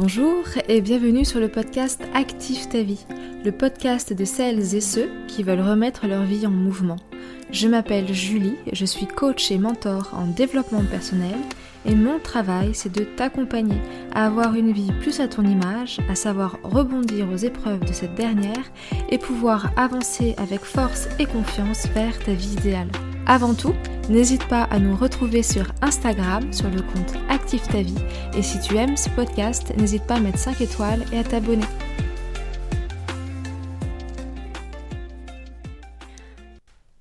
Bonjour et bienvenue sur le podcast Active ta vie, le podcast de celles et ceux qui veulent remettre leur vie en mouvement. Je m'appelle Julie, je suis coach et mentor en développement personnel et mon travail c'est de t'accompagner à avoir une vie plus à ton image, à savoir rebondir aux épreuves de cette dernière et pouvoir avancer avec force et confiance vers ta vie idéale. Avant tout, n'hésite pas à nous retrouver sur Instagram sur le compte Active ta vie et si tu aimes ce podcast, n'hésite pas à mettre 5 étoiles et à t'abonner.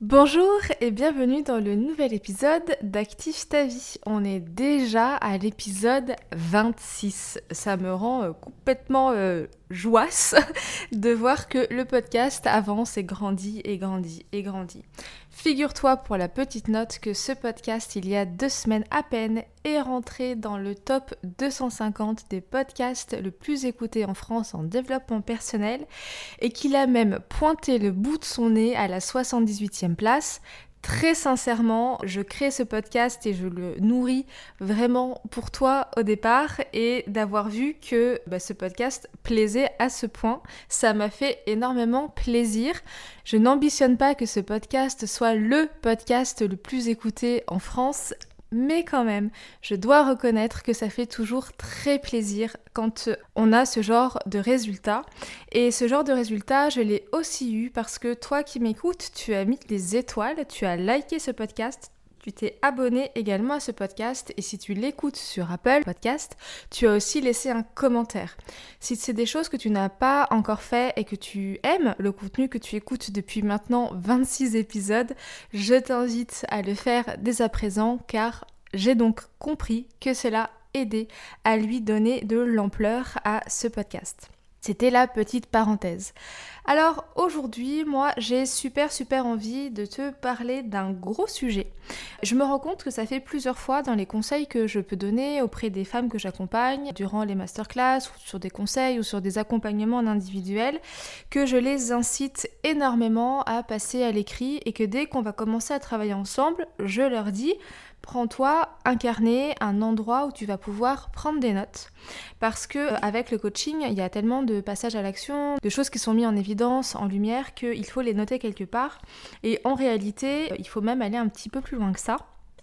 Bonjour et bienvenue dans le nouvel épisode d'Active ta vie. On est déjà à l'épisode 26. Ça me rend euh, complètement euh, joasse de voir que le podcast avance et grandit et grandit et grandit. Figure-toi pour la petite note que ce podcast, il y a deux semaines à peine, est rentré dans le top 250 des podcasts le plus écoutés en France en développement personnel et qu'il a même pointé le bout de son nez à la 78e place, Très sincèrement, je crée ce podcast et je le nourris vraiment pour toi au départ et d'avoir vu que bah, ce podcast plaisait à ce point, ça m'a fait énormément plaisir. Je n'ambitionne pas que ce podcast soit le podcast le plus écouté en France, mais quand même, je dois reconnaître que ça fait toujours très plaisir quand on a ce genre de résultat. Et ce genre de résultat, je l'ai aussi eu parce que toi qui m'écoutes, tu as mis des étoiles, tu as liké ce podcast, t'es abonné également à ce podcast et si tu l'écoutes sur Apple Podcast, tu as aussi laissé un commentaire. Si c'est des choses que tu n'as pas encore fait et que tu aimes le contenu que tu écoutes depuis maintenant 26 épisodes, je t'invite à le faire dès à présent car j'ai donc compris que cela aidait à lui donner de l'ampleur à ce podcast. C'était la petite parenthèse. Alors aujourd'hui, moi, j'ai super super envie de te parler d'un gros sujet. Je me rends compte que ça fait plusieurs fois dans les conseils que je peux donner auprès des femmes que j'accompagne durant les masterclass ou sur des conseils ou sur des accompagnements individuels que je les incite énormément à passer à l'écrit et que dès qu'on va commencer à travailler ensemble, je leur dis prends-toi incarner un endroit où tu vas pouvoir prendre des notes. Parce que euh, avec le coaching, il y a tellement de passages à l'action, de choses qui sont mises en évidence, en lumière, qu'il faut les noter quelque part. Et en réalité, il faut même aller un petit peu plus loin que ça.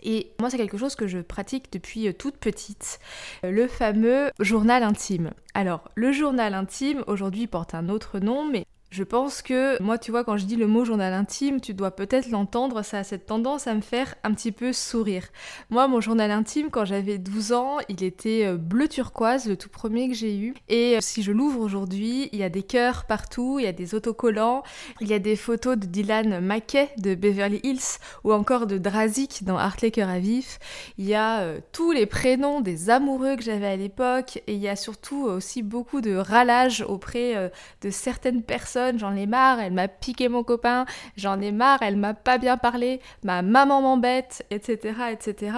Et moi, c'est quelque chose que je pratique depuis euh, toute petite, euh, le fameux journal intime. Alors, le journal intime, aujourd'hui, porte un autre nom, mais je pense que moi, tu vois, quand je dis le mot journal intime, tu dois peut-être l'entendre, ça a cette tendance à me faire un petit peu sourire. Moi, mon journal intime, quand j'avais 12 ans, il était euh, bleu turquoise, le tout premier que j'ai eu. Et euh, si je l'ouvre aujourd'hui, il y a des cœurs partout, il y a des autocollants, il y a des photos de Dylan Mackay de Beverly Hills ou encore de Drazik dans Hartley Cœur à Vif. Il y a euh, tous les prénoms des amoureux que j'avais à l'époque et il y a surtout aussi beaucoup de ralage auprès de certaines personnes j'en ai marre, elle m'a piqué mon copain, j'en ai marre, elle m'a pas bien parlé, ma maman m'embête, etc., etc.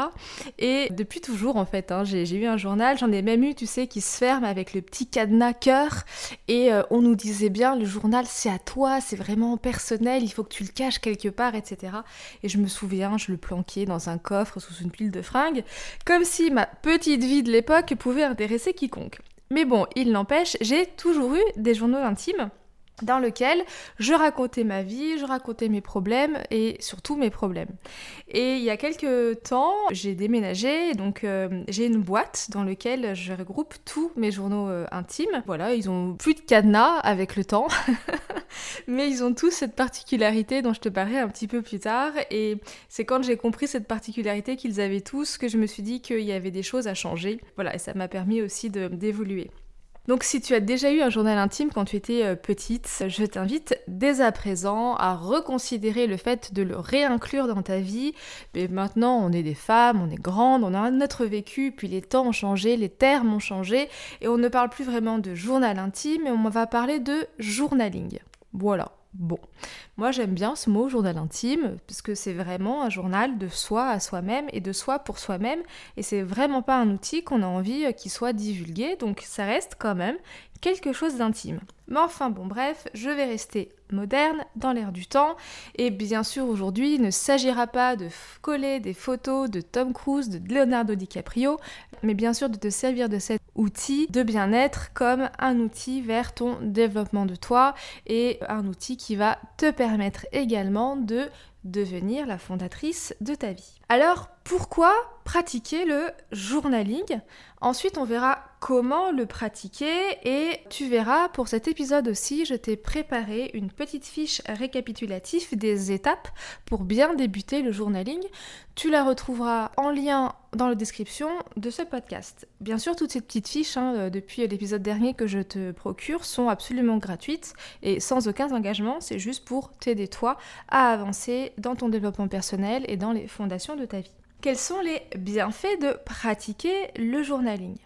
Et depuis toujours, en fait, hein, j'ai eu un journal, j'en ai même eu, tu sais, qui se ferme avec le petit cadenas cœur, et euh, on nous disait bien, le journal, c'est à toi, c'est vraiment personnel, il faut que tu le caches quelque part, etc. Et je me souviens, je le planquais dans un coffre sous une pile de fringues, comme si ma petite vie de l'époque pouvait intéresser quiconque. Mais bon, il n'empêche, j'ai toujours eu des journaux intimes dans lequel je racontais ma vie, je racontais mes problèmes et surtout mes problèmes. Et il y a quelques temps, j'ai déménagé, donc euh, j'ai une boîte dans laquelle je regroupe tous mes journaux euh, intimes. Voilà, ils ont plus de cadenas avec le temps, mais ils ont tous cette particularité dont je te parlerai un petit peu plus tard. Et c'est quand j'ai compris cette particularité qu'ils avaient tous que je me suis dit qu'il y avait des choses à changer. Voilà, et ça m'a permis aussi d'évoluer. Donc si tu as déjà eu un journal intime quand tu étais euh, petite, je t'invite dès à présent à reconsidérer le fait de le réinclure dans ta vie. Mais maintenant, on est des femmes, on est grandes, on a notre vécu, puis les temps ont changé, les termes ont changé, et on ne parle plus vraiment de journal intime, mais on va parler de journaling. Voilà. Bon, moi j'aime bien ce mot journal intime parce que c'est vraiment un journal de soi à soi-même et de soi pour soi-même et c'est vraiment pas un outil qu'on a envie euh, qu'il soit divulgué donc ça reste quand même quelque chose d'intime. Mais enfin bon bref, je vais rester moderne, dans l'air du temps, et bien sûr aujourd'hui il ne s'agira pas de coller des photos de Tom Cruise, de Leonardo DiCaprio, mais bien sûr de te servir de cet outil de bien-être comme un outil vers ton développement de toi et un outil qui va te permettre également de devenir la fondatrice de ta vie. Alors pourquoi pratiquer le journaling? Ensuite on verra comment le pratiquer et tu verras pour cet épisode aussi je t'ai préparé une petite fiche récapitulative des étapes pour bien débuter le journaling. Tu la retrouveras en lien dans la description de ce podcast. Bien sûr toutes ces petites fiches hein, euh, depuis l'épisode dernier que je te procure sont absolument gratuites et sans aucun engagement, c'est juste pour t'aider toi à avancer dans ton développement personnel et dans les fondations de ta vie. Quels sont les bienfaits de pratiquer le journaling?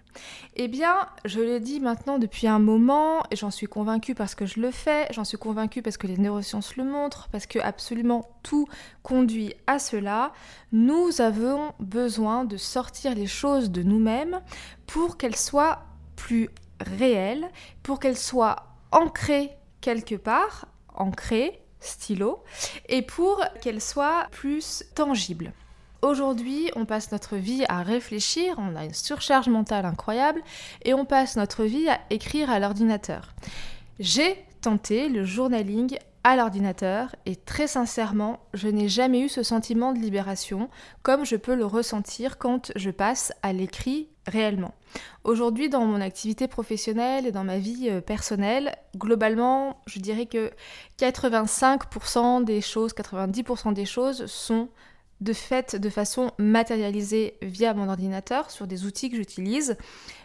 Eh bien, je le dis maintenant depuis un moment, et j'en suis convaincue parce que je le fais, j'en suis convaincue parce que les neurosciences le montrent, parce que absolument tout conduit à cela. Nous avons besoin de sortir les choses de nous-mêmes pour qu'elles soient plus réelles, pour qu'elles soient ancrées quelque part, ancrées, stylo, et pour qu'elles soient plus tangibles. Aujourd'hui, on passe notre vie à réfléchir, on a une surcharge mentale incroyable, et on passe notre vie à écrire à l'ordinateur. J'ai tenté le journaling à l'ordinateur et très sincèrement, je n'ai jamais eu ce sentiment de libération comme je peux le ressentir quand je passe à l'écrit réellement. Aujourd'hui, dans mon activité professionnelle et dans ma vie euh, personnelle, globalement, je dirais que 85% des choses, 90% des choses sont de fait de façon matérialisée via mon ordinateur sur des outils que j'utilise.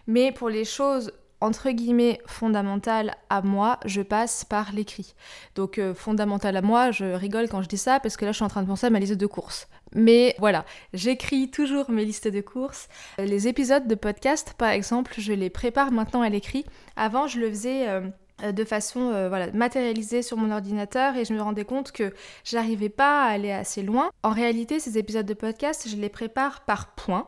Mais pour les choses entre guillemets fondamentales à moi, je passe par l'écrit. Donc euh, fondamental à moi, je rigole quand je dis ça parce que là je suis en train de penser à ma liste de courses. Mais voilà, j'écris toujours mes listes de courses. Les épisodes de podcast par exemple, je les prépare maintenant à l'écrit. Avant je le faisais... Euh, euh, de façon euh, voilà, matérialisée sur mon ordinateur et je me rendais compte que j'arrivais pas à aller assez loin. En réalité, ces épisodes de podcast, je les prépare par points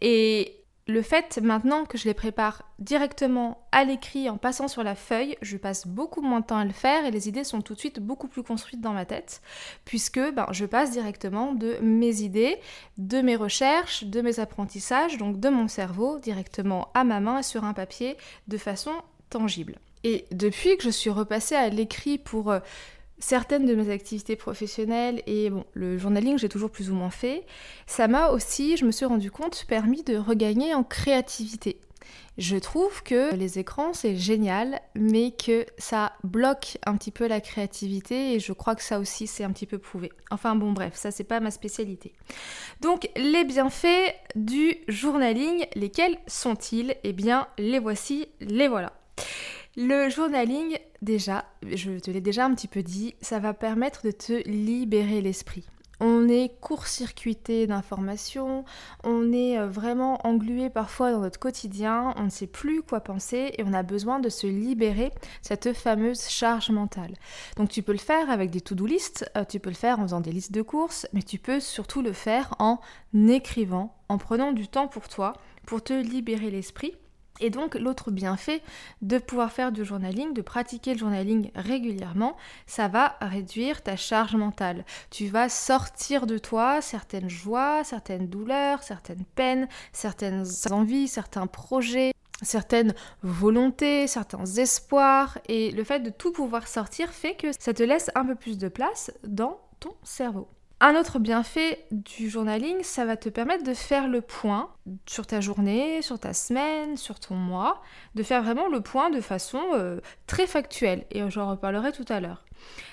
et le fait maintenant que je les prépare directement à l'écrit en passant sur la feuille, je passe beaucoup moins de temps à le faire et les idées sont tout de suite beaucoup plus construites dans ma tête puisque ben, je passe directement de mes idées, de mes recherches, de mes apprentissages, donc de mon cerveau directement à ma main sur un papier de façon tangible. Et depuis que je suis repassée à l'écrit pour euh, certaines de mes activités professionnelles et bon, le journaling, j'ai toujours plus ou moins fait, ça m'a aussi, je me suis rendu compte, permis de regagner en créativité. Je trouve que les écrans c'est génial, mais que ça bloque un petit peu la créativité et je crois que ça aussi c'est un petit peu prouvé. Enfin bon bref, ça c'est pas ma spécialité. Donc les bienfaits du journaling, lesquels sont-ils? Eh bien les voici, les voilà. Le journaling, déjà, je te l'ai déjà un petit peu dit, ça va permettre de te libérer l'esprit. On est court-circuité d'informations, on est euh, vraiment englué parfois dans notre quotidien, on ne sait plus quoi penser et on a besoin de se libérer cette fameuse charge mentale. Donc tu peux le faire avec des to-do list, euh, tu peux le faire en faisant des listes de courses, mais tu peux surtout le faire en écrivant, en prenant du temps pour toi, pour te libérer l'esprit et donc l'autre bienfait de pouvoir faire du journaling, de pratiquer le journaling régulièrement, ça va réduire ta charge mentale. Tu vas sortir de toi certaines joies, certaines douleurs, certaines peines, certaines envies, certains projets, certaines volontés, certains espoirs. Et le fait de tout pouvoir sortir fait que ça te laisse un peu plus de place dans ton cerveau. Un autre bienfait du journaling, ça va te permettre de faire le point sur ta journée, sur ta semaine, sur ton mois, de faire vraiment le point de façon euh, très factuelle, et j'en reparlerai tout à l'heure.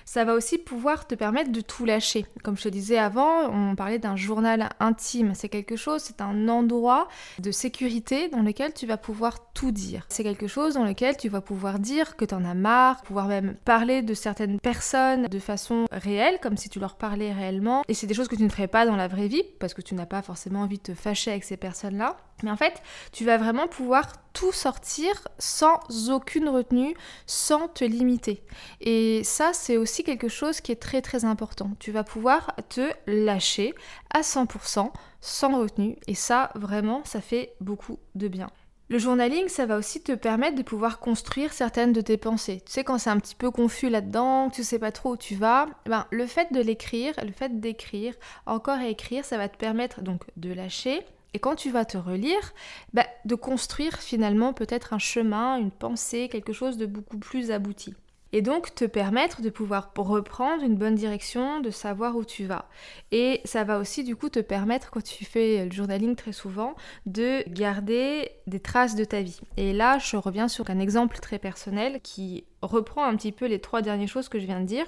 Ça va aussi pouvoir te permettre de tout lâcher. Comme je te disais avant, on parlait d'un journal intime. C'est quelque chose, c'est un endroit de sécurité dans lequel tu vas pouvoir tout dire. C'est quelque chose dans lequel tu vas pouvoir dire que tu en as marre, pouvoir même parler de certaines personnes de façon réelle, comme si tu leur parlais réellement. Et c'est des choses que tu ne ferais pas dans la vraie vie, parce que tu n'as pas forcément envie de te fâcher avec ces personnes-là. Mais en fait, tu vas vraiment pouvoir tout sortir sans aucune retenue, sans te limiter. Et ça, c'est aussi quelque chose qui est très très important. Tu vas pouvoir te lâcher à 100% sans retenue. Et ça, vraiment, ça fait beaucoup de bien. Le journaling, ça va aussi te permettre de pouvoir construire certaines de tes pensées. Tu sais, quand c'est un petit peu confus là-dedans, que tu sais pas trop où tu vas, ben, le fait de l'écrire, le fait d'écrire, encore et écrire, ça va te permettre donc de lâcher, et quand tu vas te relire, ben, de construire finalement peut-être un chemin, une pensée, quelque chose de beaucoup plus abouti et donc te permettre de pouvoir reprendre une bonne direction, de savoir où tu vas. Et ça va aussi du coup te permettre, quand tu fais le journaling très souvent, de garder des traces de ta vie. Et là, je reviens sur un exemple très personnel qui reprend un petit peu les trois dernières choses que je viens de dire.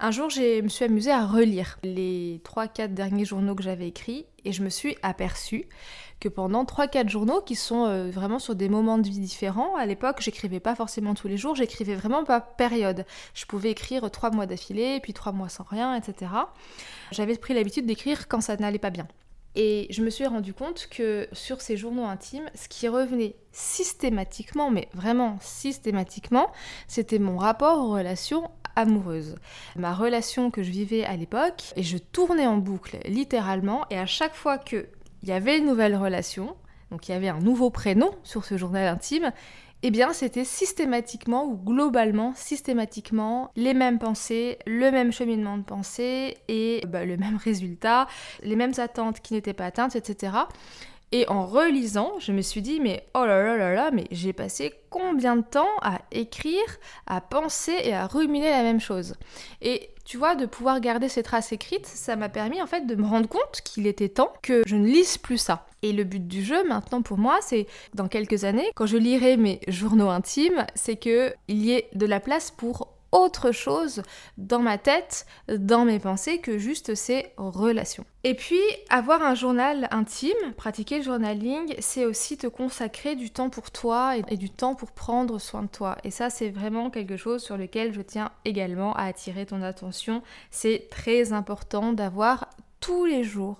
Un jour, je me suis amusée à relire les 3-4 derniers journaux que j'avais écrits et je me suis aperçue que pendant 3-4 journaux qui sont euh, vraiment sur des moments de vie différents, à l'époque, j'écrivais pas forcément tous les jours, j'écrivais vraiment pas période. Je pouvais écrire 3 mois d'affilée, puis 3 mois sans rien, etc. J'avais pris l'habitude d'écrire quand ça n'allait pas bien. Et je me suis rendu compte que sur ces journaux intimes, ce qui revenait systématiquement, mais vraiment systématiquement, c'était mon rapport aux relations amoureuses. Ma relation que je vivais à l'époque, et je tournais en boucle littéralement, et à chaque fois qu'il y avait une nouvelle relation, donc il y avait un nouveau prénom sur ce journal intime, eh bien c'était systématiquement ou globalement systématiquement les mêmes pensées, le même cheminement de pensée et bah, le même résultat, les mêmes attentes qui n'étaient pas atteintes, etc. Et en relisant, je me suis dit, mais oh là là là là, mais j'ai passé combien de temps à écrire, à penser et à ruminer la même chose? Et tu vois, de pouvoir garder ces traces écrites, ça m'a permis en fait de me rendre compte qu'il était temps que je ne lise plus ça. Et le but du jeu maintenant pour moi, c'est dans quelques années, quand je lirai mes journaux intimes, c'est qu'il y ait de la place pour autre chose dans ma tête, dans mes pensées que juste ces relations. Et puis, avoir un journal intime, pratiquer le journaling, c'est aussi te consacrer du temps pour toi et, du temps pour prendre soin de toi. Et ça, c'est vraiment quelque chose sur lequel je tiens également à attirer ton attention. C'est très important d'avoir tous les jours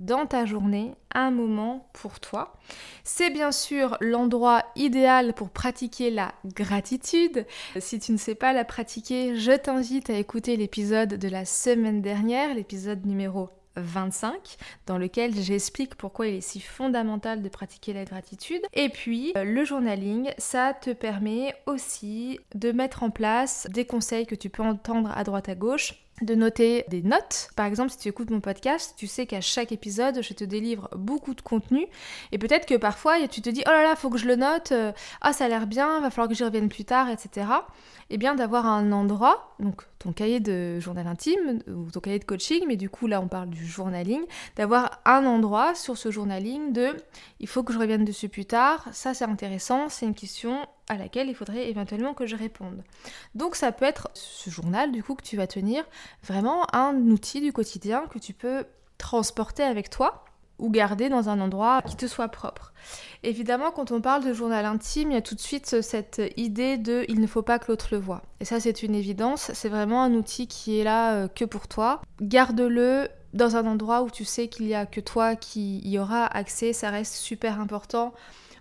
dans ta journée un moment pour toi. C'est bien sûr l'endroit idéal pour pratiquer la gratitude. Si tu ne sais pas la pratiquer, je t'invite à écouter l'épisode de la semaine dernière, l'épisode numéro 25, dans lequel j'explique pourquoi il est si fondamental de pratiquer la gratitude. Et puis, euh, le journaling, ça te permet aussi de mettre en place des conseils que tu peux entendre à droite à gauche de noter des notes. Par exemple, si tu écoutes mon podcast, tu sais qu'à chaque épisode, je te délivre beaucoup de contenu. Et peut-être que parfois, tu te dis, oh là là, faut que je le note, euh, ah, ça a l'air bien, va falloir que j'y revienne plus tard, etc. Et eh bien d'avoir un endroit, donc ton cahier de journal intime ou ton cahier de coaching, mais du coup là on parle du journaling, d'avoir un endroit sur ce journaling de il faut que je revienne dessus plus tard, ça c'est intéressant, c'est une question à laquelle il faudrait éventuellement que je réponde. Donc ça peut être ce journal du coup que tu vas tenir vraiment un outil du quotidien que tu peux transporter avec toi ou garder dans un endroit qui te soit propre. Évidemment, quand on parle de journal intime, il y a tout de suite cette idée de il ne faut pas que l'autre le voit. Et ça, c'est une évidence. C'est vraiment un outil qui est là euh, que pour toi. Garde-le dans un endroit où tu sais qu'il y a que toi qui y aura accès. Ça reste super important.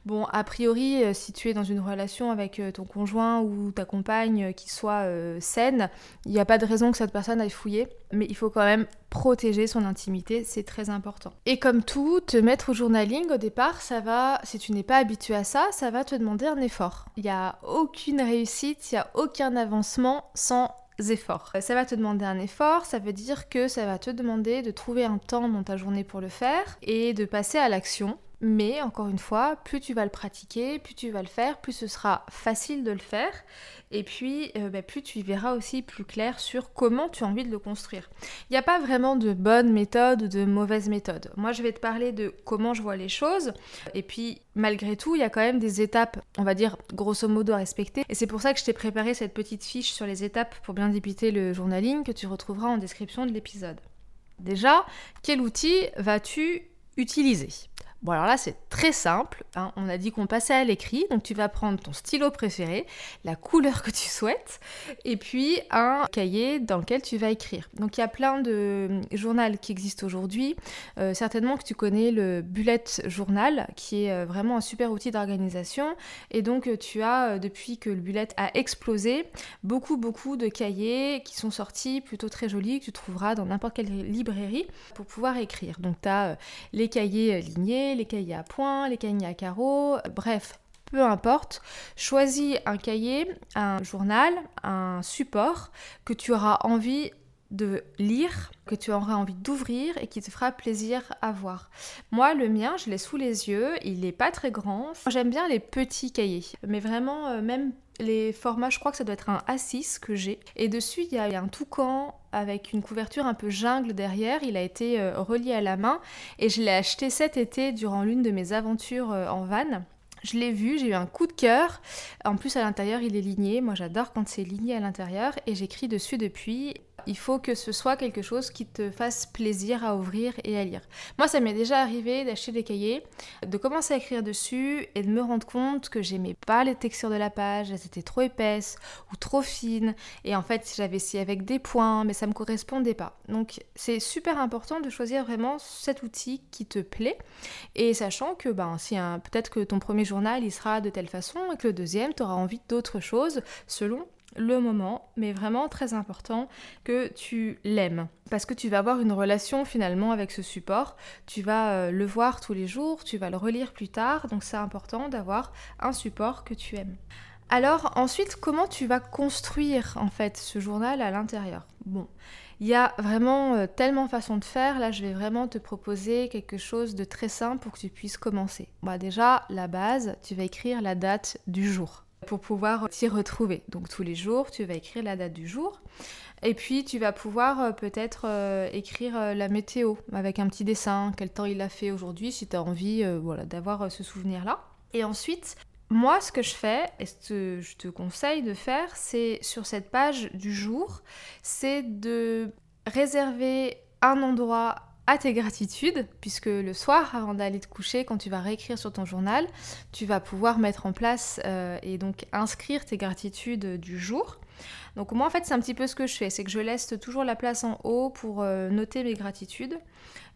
Bon, a priori, euh, si tu es dans une relation avec euh, ton conjoint ou ta compagne euh, qui soit saine, il n'y a pas de raison que cette personne aille fouiller, mais il faut quand même protéger son intimité, c'est très important. Et comme tout, te mettre au journaling au départ, ça va, si tu n'es pas habitué à ça, ça va te demander un effort. Il n'y a aucune réussite, il n'y a aucun avancement sans efforts. Ça va te demander un effort, ça veut dire que ça va te demander de trouver un temps dans ta journée pour le faire et de passer à l'action mais encore une fois, plus tu vas le pratiquer, plus tu vas le faire, plus ce sera facile de le faire. Et puis, euh, bah, plus tu y verras aussi plus clair sur comment tu as envie de le construire. Il n'y a pas vraiment de bonne méthode ou de mauvaise méthode. Moi, je vais te parler de comment je vois les choses. Et puis, malgré tout, il y a quand même des étapes, on va dire, grosso modo à respecter. Et c'est pour ça que je t'ai préparé cette petite fiche sur les étapes pour bien débuter le journaling que tu retrouveras en description de l'épisode. Déjà, quel outil vas-tu utiliser? Bon alors là c'est très simple, hein. on a dit qu'on passait à l'écrit, donc tu vas prendre ton stylo préféré, la couleur que tu souhaites, et puis un cahier dans lequel tu vas écrire. Donc il y a plein de journaux qui existent aujourd'hui, euh, certainement que tu connais le bullet journal, qui est euh, vraiment un super outil d'organisation, et donc euh, tu as, depuis que le bullet a explosé, beaucoup beaucoup de cahiers qui sont sortis, plutôt très jolis, que tu trouveras dans n'importe quelle librairie pour pouvoir écrire. Donc tu as les cahiers lignés, les cahiers à points, les cahiers à carreaux, bref, peu importe, choisis un cahier, un journal, un support que tu auras envie de lire, que tu auras envie d'ouvrir et qui te fera plaisir à voir. Moi, le mien, je l'ai sous les yeux, il n'est pas très grand. J'aime bien les petits cahiers, mais vraiment, euh, même les formats, je crois que ça doit être un A6 que j'ai. Et dessus, il y a un toucan avec une couverture un peu jungle derrière. Il a été euh, relié à la main et je l'ai acheté cet été durant l'une de mes aventures euh, en van. Je l'ai vu, j'ai eu un coup de cœur. En plus, à l'intérieur, il est ligné. Moi, j'adore quand c'est ligné à l'intérieur. Et j'écris dessus depuis. Il faut que ce soit quelque chose qui te fasse plaisir à ouvrir et à lire. Moi, ça m'est déjà arrivé d'acheter des cahiers, de commencer à écrire dessus et de me rendre compte que j'aimais pas les textures de la page, elles étaient trop épaisses ou trop fines. Et en fait, j'avais essayé avec des points, mais ça me correspondait pas. Donc, c'est super important de choisir vraiment cet outil qui te plaît. Et sachant que, ben, si peut-être que ton premier journal, il sera de telle façon et que le deuxième, tu auras envie d'autre chose selon le moment, mais vraiment très important que tu l'aimes. Parce que tu vas avoir une relation finalement avec ce support, tu vas euh, le voir tous les jours, tu vas le relire plus tard, donc c'est important d'avoir un support que tu aimes. Alors ensuite, comment tu vas construire en fait ce journal à l'intérieur? Bon, il y a vraiment euh, tellement de façons de faire, là je vais vraiment te proposer quelque chose de très simple pour que tu puisses commencer. Bah déjà, la base, tu vas écrire la date du jour pour pouvoir t'y retrouver. Donc tous les jours, tu vas écrire la date du jour. Et puis tu vas pouvoir euh, peut-être euh, écrire euh, la météo avec un petit dessin, quel temps il a fait aujourd'hui, si tu as envie voilà, d'avoir ce souvenir-là. Et ensuite, moi, ce que je fais, et ce que je te conseille de faire, c'est sur cette page du jour, c'est de réserver un endroit à tes gratitudes, puisque le soir, avant d'aller te coucher, quand tu vas réécrire sur ton journal, tu vas pouvoir mettre en place euh, et donc inscrire tes gratitudes du jour. Donc moi en fait c'est un petit peu ce que je fais, c'est que je laisse toujours la place en haut pour euh, noter mes gratitudes.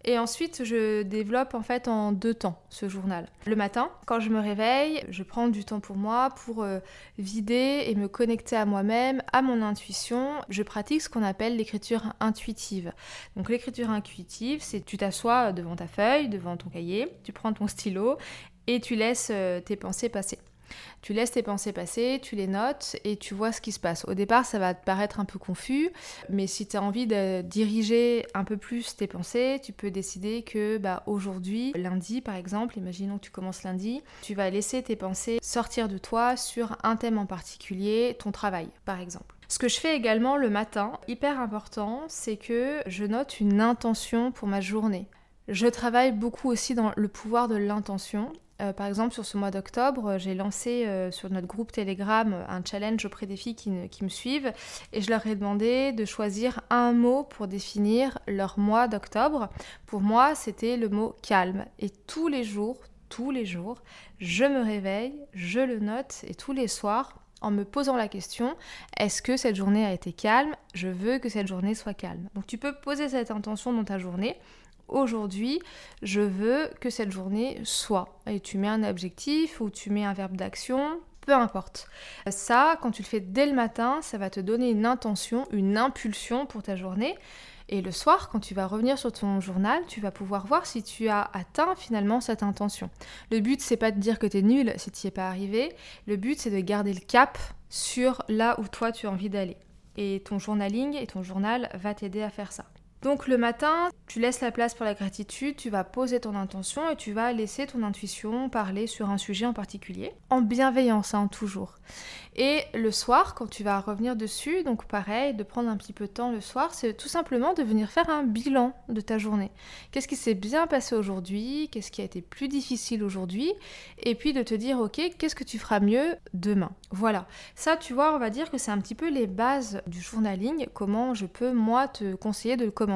Et ensuite, je développe en fait en deux temps ce journal. Le matin, quand je me réveille, je prends du temps pour moi pour euh, vider et me connecter à moi-même, à mon intuition. Je pratique ce qu'on appelle l'écriture intuitive. Donc l'écriture intuitive, c'est tu t'assois devant ta feuille, devant ton cahier, tu prends ton stylo et tu laisses euh, tes pensées passer. Tu laisses tes pensées passer, tu les notes et tu vois ce qui se passe. Au départ, ça va te paraître un peu confus, mais si tu as envie de diriger un peu plus tes pensées, tu peux décider que bah, aujourd'hui, lundi par exemple, imaginons que tu commences lundi, tu vas laisser tes pensées sortir de toi sur un thème en particulier, ton travail par exemple. Ce que je fais également le matin, hyper important, c'est que je note une intention pour ma journée. Je travaille beaucoup aussi dans le pouvoir de l'intention. Euh, par exemple, sur ce mois d'octobre, j'ai lancé euh, sur notre groupe Telegram un challenge auprès des filles qui, me suivent et je leur ai demandé de choisir un mot pour définir leur mois d'octobre. Pour moi, c'était le mot calme. Et tous les jours, tous les jours, je me réveille, je le note et tous les soirs, en me posant la question est-ce que cette journée a été calme? Je veux que cette journée soit calme. Donc tu peux poser cette intention dans ta journée aujourd'hui, je veux que cette journée soit. Et tu mets un objectif ou tu mets un verbe d'action, peu importe. Ça, quand tu le fais dès le matin, ça va te donner une intention, une impulsion pour ta journée. Et le soir, quand tu vas revenir sur ton journal, tu vas pouvoir voir si tu as atteint finalement cette intention. Le but, c'est pas de dire que tu es nul si tu n'y es pas arrivé. Le but, c'est de garder le cap sur là où toi tu as envie d'aller. Et ton journaling et ton journal va t'aider à faire ça. Donc le matin, tu laisses la place pour la gratitude, tu vas poser ton intention et tu vas laisser ton intuition parler sur un sujet en particulier, en bienveillance, hein, toujours. Et le soir, quand tu vas revenir dessus, donc pareil, de prendre un petit peu de temps le soir, c'est tout simplement de venir faire un bilan de ta journée. Qu'est-ce qui s'est bien passé aujourd'hui? Qu'est-ce qui a été plus difficile aujourd'hui? Et puis de te dire, ok, qu'est-ce que tu feras mieux demain? Voilà. Ça, tu vois, on va dire que c'est un petit peu les bases du journaling, comment je peux, moi, te conseiller de commencer.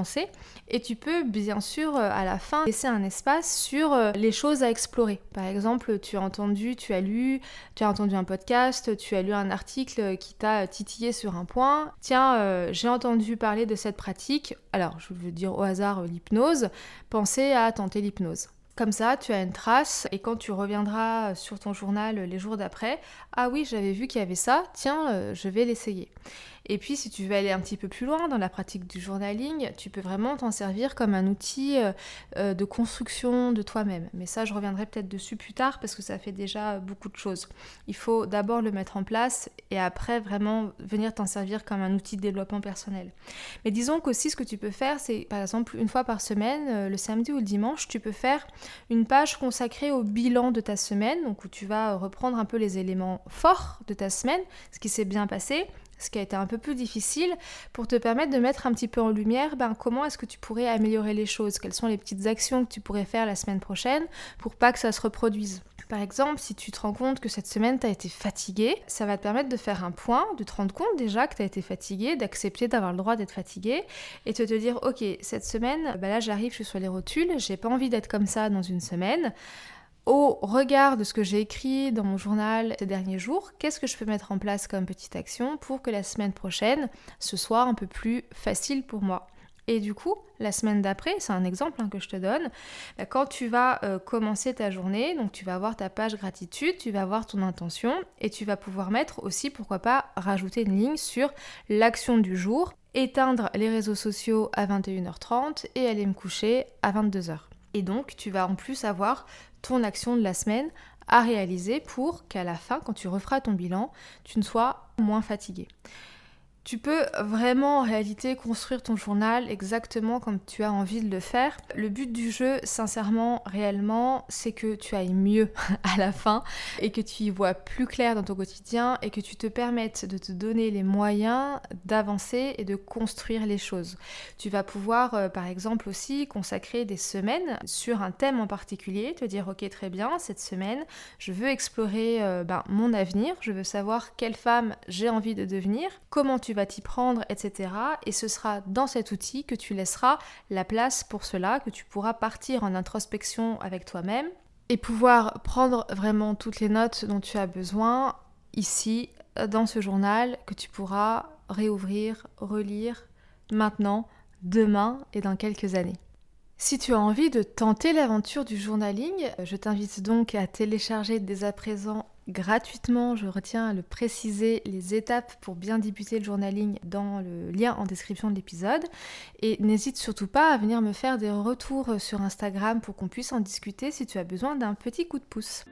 Et tu peux, bien sûr, euh, à la fin, laisser un espace sur euh, les choses à explorer. Par exemple, tu as entendu, tu as lu, tu as entendu un podcast, tu as lu un article qui t'a titillé sur un point. Tiens, euh, j'ai entendu parler de cette pratique. Alors, je veux dire au hasard l'hypnose. Pensez à tenter l'hypnose. Comme ça, tu as une trace et quand tu reviendras sur ton journal les jours d'après, ah oui, j'avais vu qu'il y avait ça, tiens, euh, je vais l'essayer. Et puis si tu veux aller un petit peu plus loin dans la pratique du journaling, tu peux vraiment t'en servir comme un outil euh, euh, de construction de toi-même. Mais ça, je reviendrai peut-être dessus plus tard parce que ça fait déjà beaucoup de choses. Il faut d'abord le mettre en place et après vraiment venir t'en servir comme un outil de développement personnel. Mais disons qu'aussi ce que tu peux faire, c'est par exemple une fois par semaine, euh, le samedi ou le dimanche, tu peux faire une page consacrée au bilan de ta semaine, donc où tu vas reprendre un peu les éléments forts de ta semaine, ce qui s'est bien passé, ce qui a été un peu plus difficile, pour te permettre de mettre un petit peu en lumière ben, comment est-ce que tu pourrais améliorer les choses, quelles sont les petites actions que tu pourrais faire la semaine prochaine pour pas que ça se reproduise? Par exemple, si tu te rends compte que cette semaine tu as été fatigué, ça va te permettre de faire un point, de te rendre compte déjà que tu as été fatigué, d'accepter d'avoir le droit d'être fatigué et de te dire ok, cette semaine, ben là j'arrive, je suis sur les rotules, j'ai pas envie d'être comme ça dans une semaine au regard de ce que j'ai écrit dans mon journal ces derniers jours, qu'est-ce que je peux mettre en place comme petite action pour que la semaine prochaine, ce soit un peu plus facile pour moi? Et du coup, la semaine d'après, c'est un exemple hein, que je te donne, bah, quand tu vas euh, commencer ta journée, donc tu vas avoir ta page gratitude, tu vas avoir ton intention et tu vas pouvoir mettre aussi, pourquoi pas, rajouter une ligne sur l'action du jour, éteindre les réseaux sociaux à 21h30 et aller me coucher à 22h. Et donc, tu vas en plus avoir ton action de la semaine à réaliser pour qu'à la fin, quand tu referas ton bilan, tu ne sois moins fatigué. Tu peux vraiment en réalité construire ton journal exactement comme tu as envie de le faire. Le but du jeu, sincèrement, réellement, c'est que tu ailles mieux à la fin et que tu y vois plus clair dans ton quotidien et que tu te permettes de te donner les moyens d'avancer et de construire les choses. Tu vas pouvoir, euh, par exemple, aussi consacrer des semaines sur un thème en particulier, te dire, ok, très bien, cette semaine, je veux explorer euh, ben, mon avenir, je veux savoir quelle femme j'ai envie de devenir, comment tu t'y prendre, etc. Et ce sera dans cet outil que tu laisseras la place pour cela, que tu pourras partir en introspection avec toi-même et pouvoir prendre vraiment toutes les notes dont tu as besoin ici, dans ce journal, que tu pourras réouvrir, relire maintenant, demain et dans quelques années. Si tu as envie de tenter l'aventure du journaling, je t'invite donc à télécharger dès à présent gratuitement, je retiens à le préciser, les étapes pour bien débuter le journaling dans le lien en description de l'épisode. Et n'hésite surtout pas à venir me faire des retours sur Instagram pour qu'on puisse en discuter si tu as besoin d'un petit coup de pouce.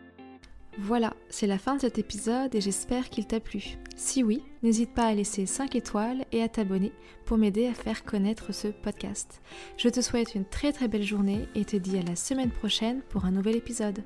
Voilà, c'est la fin de cet épisode et j'espère qu'il t'a plu. Si oui, n'hésite pas à laisser 5 étoiles et à t'abonner pour m'aider à faire connaître ce podcast. Je te souhaite une très très belle journée et te dis à la semaine prochaine pour un nouvel épisode.